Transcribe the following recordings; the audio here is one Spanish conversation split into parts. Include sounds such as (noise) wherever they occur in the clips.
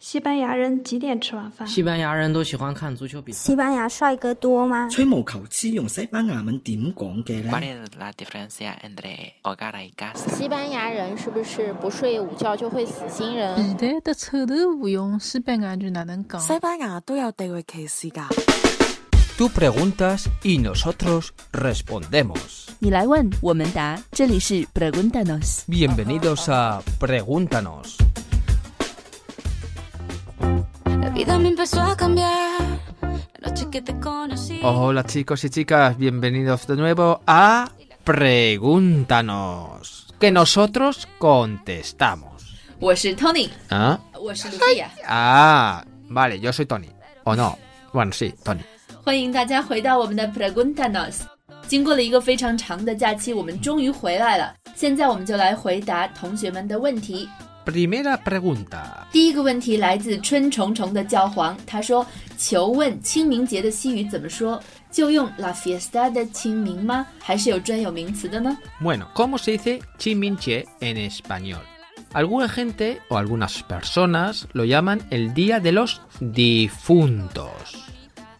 西班牙人几点吃晚饭？西班牙人都喜欢看足球比赛。西班牙帅哥多吗？吹毛求疵用西班牙文点讲？西班牙人是不是不睡午觉就会死心人？现的用，西班牙句哪能讲？西班牙都有地位歧视的。你来问，我们答，这里是 preguntanos。Bienvenidos a preguntanos。La vida me empezó a cambiar. La noche que te conocí. Hola chicos y chicas, bienvenidos de nuevo a Pregúntanos. Que nosotros contestamos. 我是 Tony， ¿Ah? 我是 Lucia， Ah, vale, yo soy Tony. ¿O no? Bueno, sí, Tony. 欢迎大家回到我们的 Preguntanos。经过了一个非常长的假期，我们终于回来了。现在我们就来回答同学们的问题。 Primera pregunta. 第一个问题来自春虫虫的教皇，他说：“求问清明节的西语怎么说？就用 La fiesta 的清明吗？还是有专有名词的呢？ Bueno, ¿cómo se dice Chiminche en español? Alguna gente o algunas personas lo llaman el Día de los Difuntos.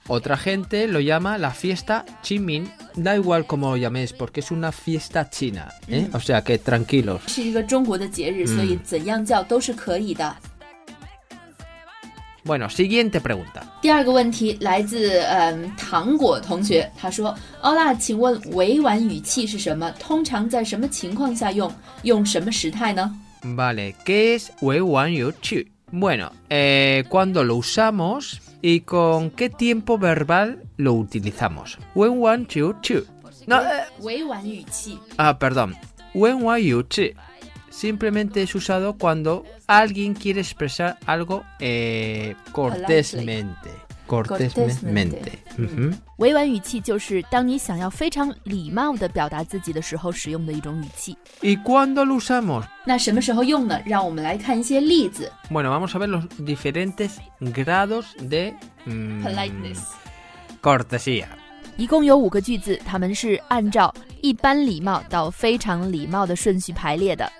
Otra gente lo llama la fiesta Chimin. Da igual como lo llaméis, porque es una fiesta china. ¿eh? O sea que tranquilos. 是一个中国的节日，所以怎样叫都是可以的。 Bueno, siguiente pregunta. 第二个问题来自嗯糖果同学，他说：“欧拉，请问委婉语气是什么？通常在什么情况下用？用什么时态呢？ Vale, ¿qué es Wan Yu Chu? Bueno, eh, cuando lo usamos y con qué tiempo verbal lo utilizamos. When one two two. No. Eh. Ah, perdón. When one you chi. Simplemente es usado cuando alguien quiere expresar algo eh, cortésmente Cortésmente. Ujú. 委婉语气就是当你想要非常礼貌地表达自己的时候使用的一种语气。 ¿Y cuándo lo usamos? 那什么时候用呢？让我们来看一些例子。 Bueno, vamos a ver los diferentes grados de mm, Politeness cortesía. 一共有五个句子，它们是按照一般礼貌到非常礼貌的顺序排列的。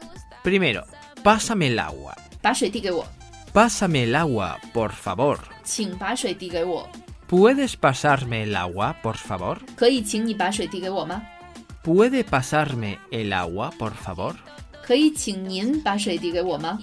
Primero, pásame el agua. 把水递给我， Pásame el agua, por favor. 请把水递给我。 ¿Puedes pasarme el agua, por favor? 可以请你把水递给我吗？ ¿Puede pasarme el agua, por favor? 可以请您把水递给我吗？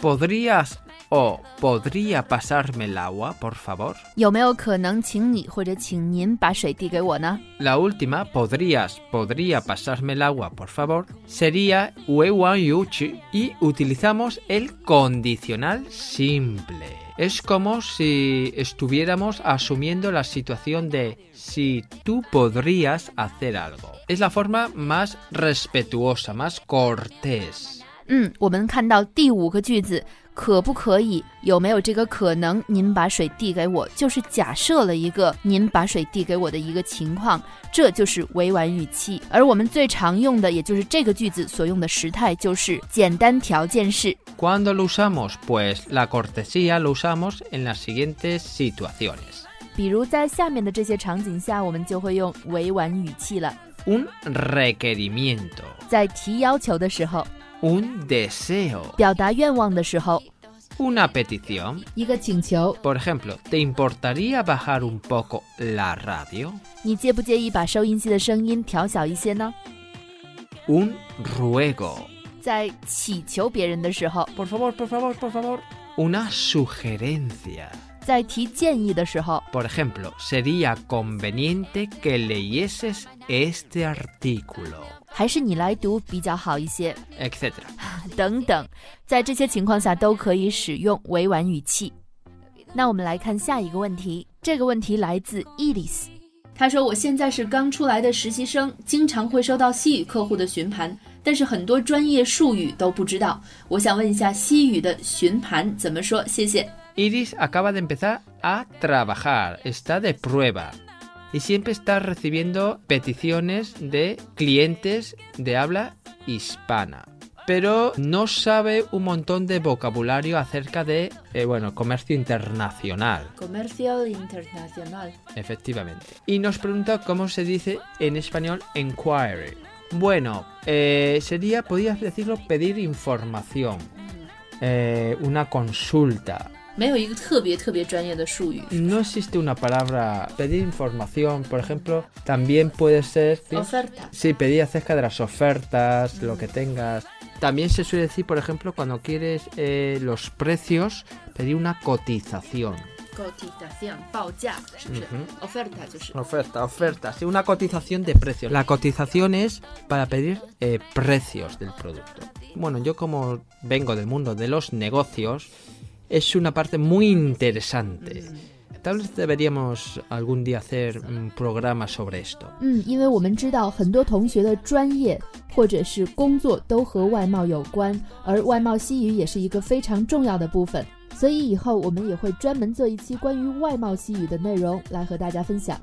¿Podrías o podría pasarme el agua, por favor? 有没有可能请你或者请您把水递给我呢？ La última, podrías, podría pasarme el agua, por favor, sería wan yuchi y utilizamos el condicional simple. Es como si estuviéramos asumiendo la situación de si tú podrías hacer algo. Es la forma más respetuosa, más cortés. 嗯，我们看到第五个句子， 可不可以？有没有这个可能？您把水递给我，就是假设了一个您把水递给我的一个情况，这就是委婉语气。而我们最常用的，也就是这个句子所用的时态，就是简单条件式。Cuando lo usamos? Pues la cortesía lo usamos en las siguientes situaciones. 比如在下面的这些场景下，我们就会用委婉语气了。Un requerimiento, 在提要求的时候，un deseo, 表达愿望的时候， una petición. 一个请求， Por ejemplo, ¿te importaría bajar un poco la radio? 你介不介意把收音机的声音调小一些呢？ Un ruego. 在祈求别人的时候， Por favor, por favor, por favor. Una sugerencia. 在提建议的时候，Por ejemplo, sería conveniente que leyeses este artículo, 还是你来读比较好一些，etc. (laughs) 等等，在这些情况下都可以使用委婉语气。那我们来看下一个问题，这个问题来自 Elis。他说：“我现在是刚出来的实习生，经常会收到西语客户的询盘，但是很多专业术语都不知道。我想问一下西语的询盘怎么说？谢谢。” Iris acaba de empezar a trabajar, está de prueba y siempre está recibiendo peticiones de clientes de habla hispana. Pero no sabe un montón de vocabulario acerca de, eh, bueno, comercio internacional, Comercio internacional. efectivamente. Y nos pregunta cómo se dice en español inquiry. Bueno, eh, sería, podrías decirlo, pedir información, eh, una consulta. 没有一个特别特别专业的术语。 No existe una palabra pedir información, por ejemplo, también puede ser ¿sí? Oferta. Sí, pedir acerca de las ofertas, lo que tengas. También se suele decir, por ejemplo, cuando quieres eh, los precios, pedir una cotización. cotización 报价是不是、Ujú. oferta 就是 Oferta, oferta, sí, una cotización de precios. La cotización es para pedir eh, precios del producto. Bueno, yo como vengo del mundo de los negocios, es una parte muy interesante. Tal vez deberíamos algún día hacer un programa sobre esto. 嗯，因为我们知道很多同学的专业或者是工作都和外贸有关，而外贸西语也是一个非常重要的部分，所以以后我们也会专门做一期关于外贸西语的内容来和大家分享。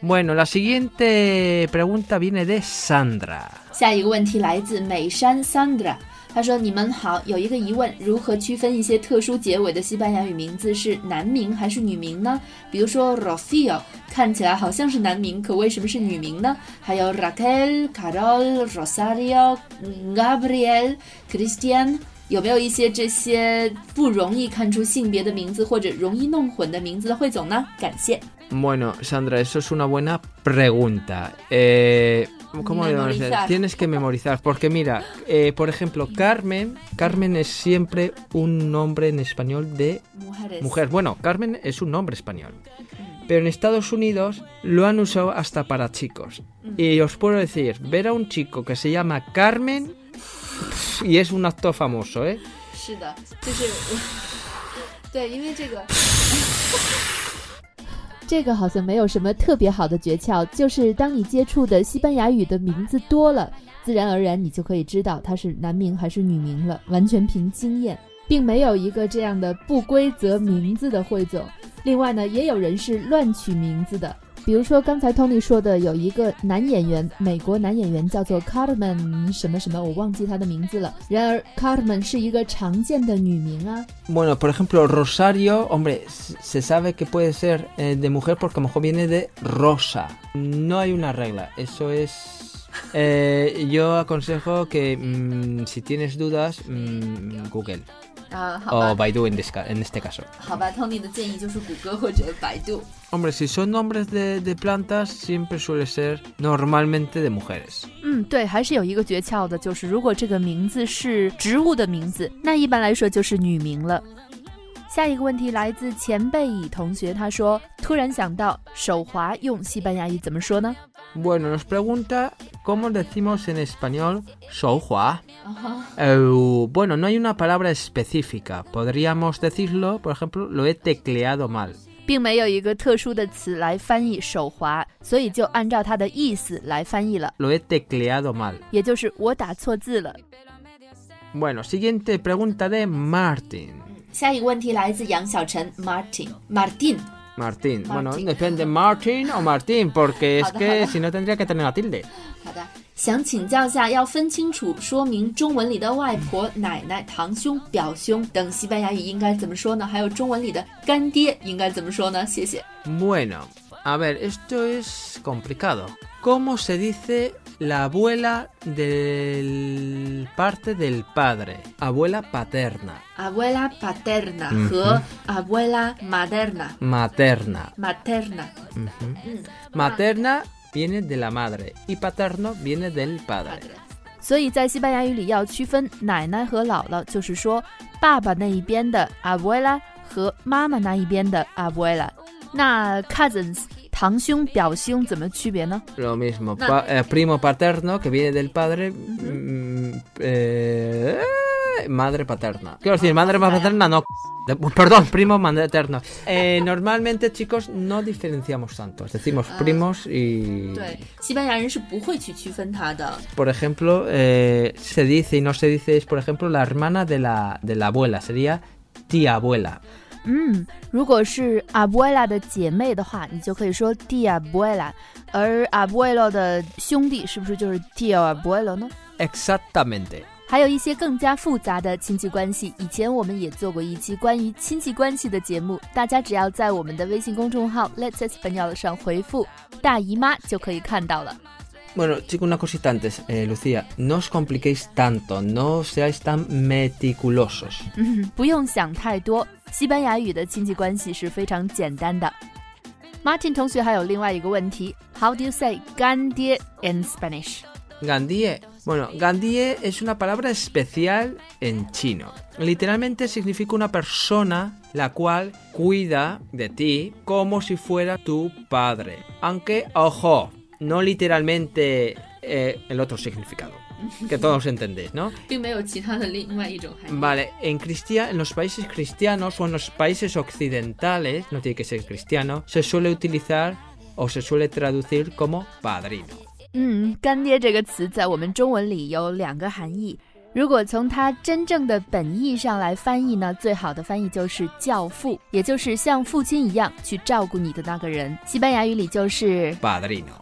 Bueno, la siguiente pregunta viene de Sandra. 下一个问题来自美山 Sandra， 他说：“你们好，有一个疑问，如何区分一些特殊结尾的西班牙语名字是男名还是女名呢？比如说 Rocio，看起来好像是男名，可为什么是女名呢？还有 Raquel、Carol、Rosario、Gabriel、Christian。”有没有一些这些不容易看出性别的名字或者容易弄混的名字的汇总呢？感谢。Bueno, Sandra, eso es una buena pregunta. ¿Cómo le vamos a decir? Memorizar. Tienes que memorizar, porque mira, eh, por ejemplo, Carmen, Carmen es siempre un nombre en español de Mujeres. mujer. Bueno, Carmen es un nombre español. Pero en Estados Unidos lo han usado hasta para chicos. Y os puedo decir, ver a un chico que se llama Carmen y es un actor famoso, ¿eh? (laughs) 是的，就是对，(laughs) 因为这个。 (laughs) 这个好像没有什么特别好的诀窍，就是当你接触的西班牙语的名字多了，自然而然你就可以知道它是男名还是女名了，完全凭经验，并没有一个这样的不规则名字的汇总。另外呢，也有人是乱取名字的，比如说刚才 Tony 说的，有一个男演员，美国男演员叫做 Carmen 什么什么，我忘记他的名字了。然而 Carmen 是一个常见的女名啊。 Bueno, por ejemplo, Rosario, hombre, s- se sabe que puede ser eh, de mujer porque a lo mejor viene de rosa. No hay una regla, eso es... eh, yo aconsejo que mm, si tienes dudas, mm, Google 啊，好吧。哦，百度。case。好吧，Tony 的建议就是谷歌或者百度。hombre，si son nombres de de plantas siempre suele ser normalmente de mujeres。嗯，对，还是有一个诀窍的，就是如果这个名字是植物的名字，那一般来说就是女名了。下一个问题来自前辈乙同学，他说，突然想到，手滑，用西班牙语怎么说呢？Bueno, nos pregunta cómo decimos en español sohua. 啊哈， Eh, bueno, no hay una palabra específica. Podríamos decirlo, por ejemplo, lo he tecleado mal.？” 并没有一个特殊的词来翻译手滑，所以就按照它的意思来翻译了， Lo he tecleado mal. 也就是我打错字了。 Bueno, siguiente pregunta de Martin. 下一个问题来自杨小晨 Martin Martin。 Martín. Bueno, Martín. depende Martin o Martín, porque (laughs) es Joder, que joder. si no tendría que tener la tilde. 好的，想请教下，要分清楚说明中文里的外婆、奶奶、堂兄、表兄等西班牙语应该怎么说呢？还有中文里的干爹应该怎么说呢？谢谢。 Bueno, a ver, esto es complicado. ¿Cómo se dice la abuela del parte del padre? Abuela paterna. abuela paterna 嗯哼和 abuela materna Materna. materna。 Ujú. 嗯 Materna viene de la madre y paterno viene del 好 padre. 的。所以在西班牙语里要区分奶奶和姥姥，就是说爸爸那一边的 abuela 和妈妈那一边的 abuela。 那 cousins 堂兄、表兄怎么区别呢？ Lo mismo, No. pa- eh, primo paterno que viene del padre, mm, eh, madre paterna. Quiero decir, madre paterna no. de- Perdón, primo materno. Eh, (laughs) normalmente, chicos, no diferenciamos tanto. Decimos Ah. primos y. 对，西班牙人是不会去区分它的。 Por ejemplo, eh, se dice y no se dice, es por ejemplo la hermana de la, de la abuela, sería tía abuela. 嗯，如果是 abuela 的姐妹的话，你就可以说 tia abuela，而 abuelo 的兄弟是不是就是 tio abuelo 呢？Exactamente. 还有一些更加复杂的亲戚关系，以前我们也做过一期关于亲戚关系的节目，大家只要在我们的微信公众号 Let's Español 上回复“大姨妈”就可以看到了。Bueno, chicos, una cosita antes, eh, Lucía, no os compliquéis tanto, no seáis tan meticulosos. 嗯，不用想太多。西班牙语的亲戚关系是非常简单的。Martin 同学还有另外一个问题，How do you say 干爹 in Spanish？ Gandie. Bueno, Gandie es una palabra especial en chino. Literalmente significa una persona la cual cuida de ti como si fuera tu padre. Aunque, ojo, no literalmente eh, el otro significado. Que todos entendéis, ¿no? 并没有其他的另外一种含义。 Vale, en, cristia- en los países cristianos o en los países occidentales, no tiene que ser cristiano, se suele utilizar o se suele traducir como padrino. 嗯，干爹这个词在我们中文里有两个含义。如果从它真正的本意上来翻译呢，最好的翻译就是教父，也就是像父亲一样去照顾你的那个人。西班牙语里就是。 Padrino.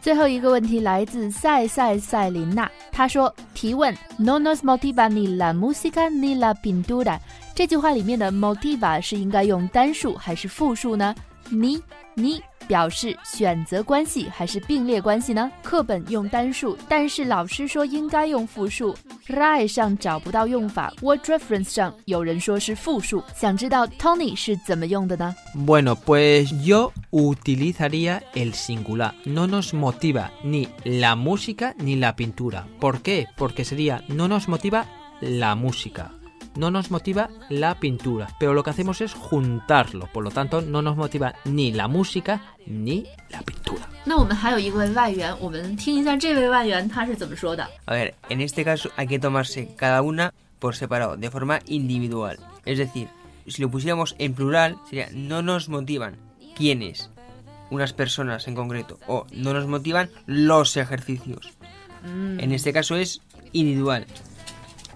最后一个问题来自塞塞塞琳娜，她说：“提问，No nos motiva ni la música ni la pintura。”这句话里面的 motiva 是应该用单数还是复数呢？你你表示选择关系还是并列关系呢？课本用单数，但是老师说应该用复数。RAI 上找不到用法，Word Reference 上有人说是复数。想知道 Tony 是怎么用的呢？ Bueno, pues yo utilizaría el singular. No nos motiva ni la música ni la pintura. ¿Por qué? Porque sería no nos motiva la música. no nos motiva la pintura, pero lo que hacemos es juntarlo, por lo tanto no nos motiva ni la música ni la pintura. A ver, en este caso hay que tomarse cada una por separado, de forma individual. Es decir, si lo pusiéramos en plural, sería no nos motivan quiénes, unas personas en concreto, o no nos motivan los ejercicios. Mm. En este caso es individual.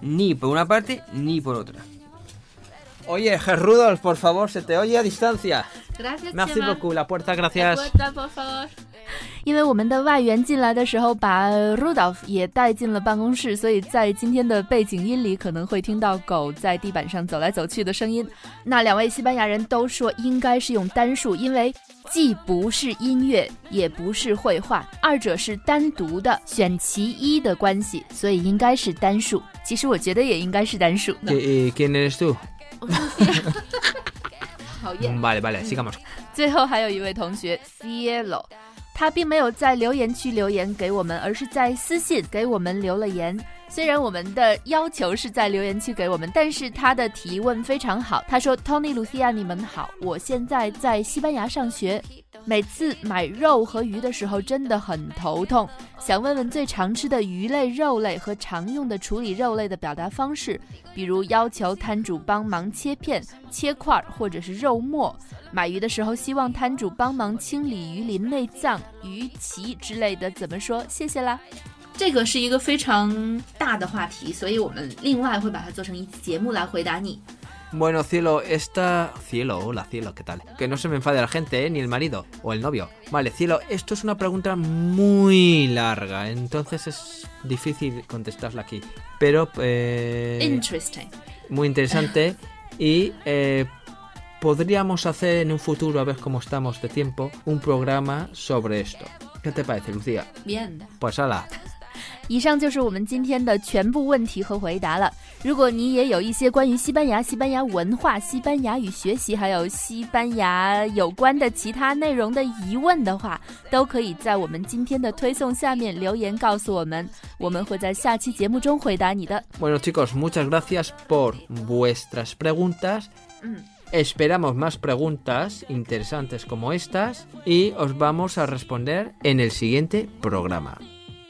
Ni por una parte ni por otra. Oye, Gerrudolf, por favor, se te oye a distancia. Gracias, Merci beaucoup, la puerta, gracias. 因为我们的外援进来的时候把 Rudolph 也带进了办公室，所以在今天的背景音里可能会听到狗在地板上走来走去的声音。那两位西班牙人都说应该是用单数，因为既不是音乐，也不是绘画，二者是单独的，选其一的关系，所以应该是单数。其实我觉得也应该是单数。¿Qui- ¿Quién eres tú? (laughs) 讨厌。Vale, vale, sigamos. 最后还有一位同学 Cielo，他并没有在留言区留言给我们，而是在私信给我们留了言。虽然我们的要求是在留言区给我们，但是他的提问非常好。他说：“Tony、Lucia，你们好，我现在在西班牙上学，每次买肉和鱼的时候真的很头痛，想问问最常吃的鱼类、肉类和常用的处理肉类的表达方式，比如要求摊主帮忙切片、切块或者是肉末。买鱼的时候希望摊主帮忙清理鱼鳞、内脏、鱼鳍之类的，怎么说？谢谢啦。”这个是一个非常大的话题，所以我们另外会把它做成一期节目来回答你。Bueno, cielo, esta... Cielo, hola, cielo, ¿qué tal? Que no se me enfade la gente, ¿eh? Ni el marido o el novio. Vale, cielo, esto es una pregunta muy larga, entonces es difícil contestarla aquí. Pero... Eh, Interesting. muy interesante y eh, podríamos hacer en un futuro, a ver cómo estamos de tiempo, un programa sobre esto. ¿Qué te parece, Lucía? Bien. Pues ala. 以上就是我们今天的全部问题和回答了。如果你也有一些关于西班牙、西班牙文化、西班牙语学习，还有西班牙有关的其他内容的疑问的话，都可以在我们今天的推送下面留言告诉我们，我们会在下期节目中回答你的。Bueno chicos, muchas gracias por vuestras preguntas. Esperamos más preguntas interesantes como estas y os vamos a responder en el siguiente programa.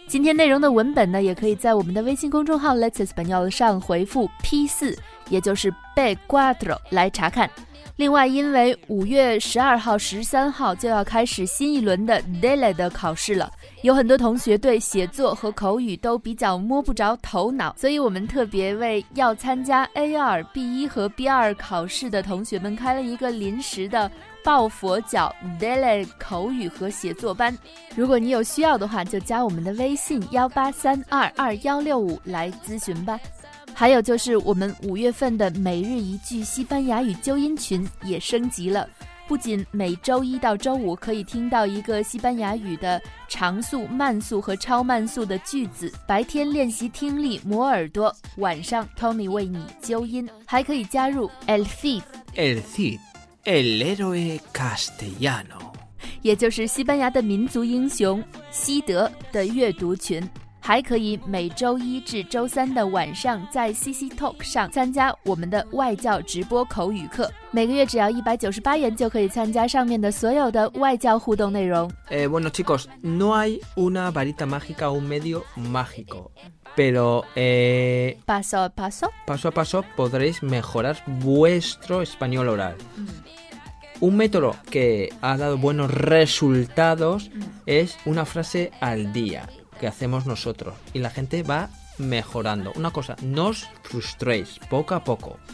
今天内容的文本呢，也可以在我们的微信公众号 Let's Español 上回复 P 四，也就是 B cuatro 来查看。另外，因为五月十二号、十三号就要开始新一轮的 DELE 的考试了，有很多同学对写作和口语都比较摸不着头脑，所以我们特别为要参加 A 二、B 一和 B 二考试的同学们开了一个临时的抱佛脚 DELE 口语和写作班。如果你有需要的话，就加我们的微信幺八三二二幺六五来咨询吧。还有就是我们五月份的每日一句西班牙语纠音群也升级了，不仅每周一到周五可以听到一个西班牙语的长速、慢速和超慢速的句子，白天练习听力、磨耳朵，晚上 Tony 为你纠音，还可以加入 El Cid。El Cid, el héroe castellano. 也就是西班牙的民族英雄西德的阅读群， 还可以每周一至周三的晚上在 CC Talk 上参加我们的外教直播口语课，每个月只要一百九十八元就可以参加上面的所有的外教互动内容。 Eh, bueno chicos, no hay una varita mágica o un medio mágico, pero eh, Paso a paso. paso a paso podréis mejorar vuestro español oral. Un método que ha dado buenos resultados es una frase al día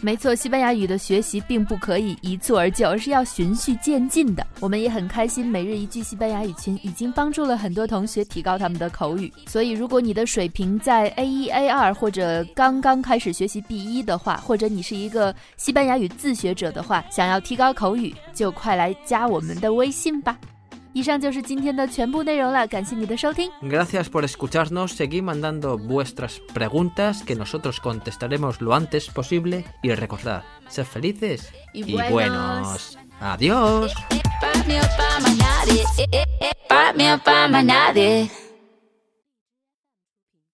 没错，西班牙语的学习并不可以一蹴而就，而是要循序渐进的。我们也很开心，每日一句西班牙语群已经帮助了很多同学提高他们的口语。所以，如果你的水平在 A 一、A 二或者刚刚开始学习 B 一的话，或者你是一个西班牙语自学者的话，想要提高口语，就快来加我们的微信吧。以上就是今天的全部内容了，感谢你的收听。 Gracias por escucharnos, seguid mandando vuestras preguntas que nosotros contestaremos lo antes posible y recordad, sed felices Y y, buenos. buenos. Adiós.